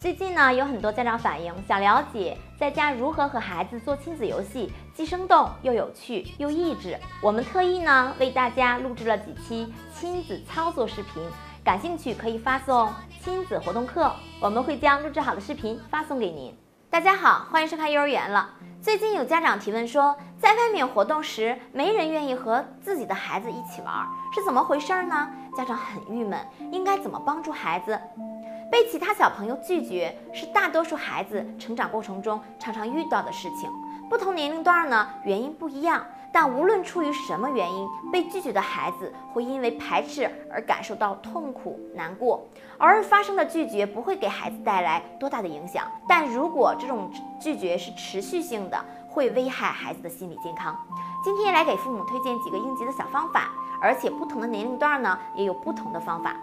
最近呢，有很多家长反映想了解在家如何和孩子做亲子游戏，既生动又有趣又益智。我们特意呢为大家录制了几期亲子操作视频，感兴趣可以发送“亲子活动课”，我们会将录制好的视频发送给您。大家好，欢迎收看幼儿园了。最近有家长提问说，在外面活动时，没人愿意和自己的孩子一起玩，是怎么回事呢？家长很郁闷，应该怎么帮助孩子？被其他小朋友拒绝是大多数孩子成长过程中常常遇到的事情。不同年龄段呢，原因不一样，但无论出于什么原因，被拒绝的孩子会因为排斥而感受到痛苦难过。偶尔发生的拒绝不会给孩子带来多大的影响，但如果这种拒绝是持续性的，会危害孩子的心理健康。今天来给父母推荐几个应急的小方法，而且不同的年龄段呢，也有不同的方法。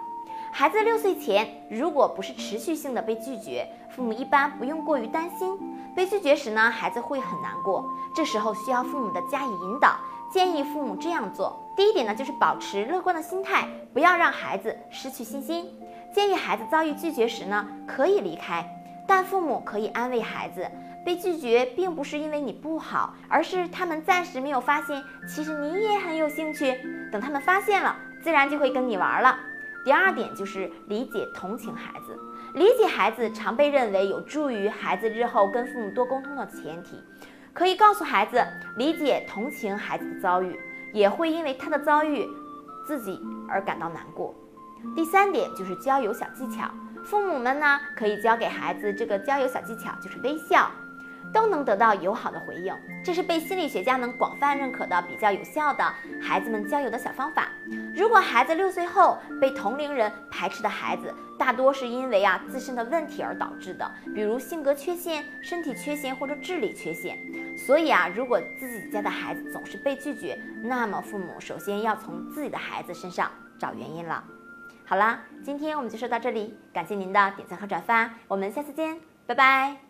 孩子六岁前，如果不是持续性的被拒绝，父母一般不用过于担心。被拒绝时呢，孩子会很难过，这时候需要父母的加以引导。建议父母这样做：第一点呢，就是保持乐观的心态，不要让孩子失去信心。建议孩子遭遇拒绝时呢，可以离开，但父母可以安慰孩子，被拒绝并不是因为你不好，而是他们暂时没有发现，其实你也很有兴趣。等他们发现了，自然就会跟你玩了。第二点就是理解同情孩子，理解孩子常被认为有助于孩子日后跟父母多沟通的前提，可以告诉孩子理解同情孩子的遭遇，也会因为他的遭遇自己而感到难过。第三点就是交友小技巧，父母们呢可以教给孩子这个交友小技巧，就是微笑。都能得到友好的回应，这是被心理学家们广泛认可的比较有效的孩子们交友的小方法。如果孩子六岁后被同龄人排斥的孩子，大多是因为啊自身的问题而导致的，比如性格缺陷、身体缺陷或者智力缺陷。所以啊，如果自己家的孩子总是被拒绝，那么父母首先要从自己的孩子身上找原因了。好啦，今天我们就说到这里，感谢您的点赞和转发，我们下次见，拜拜。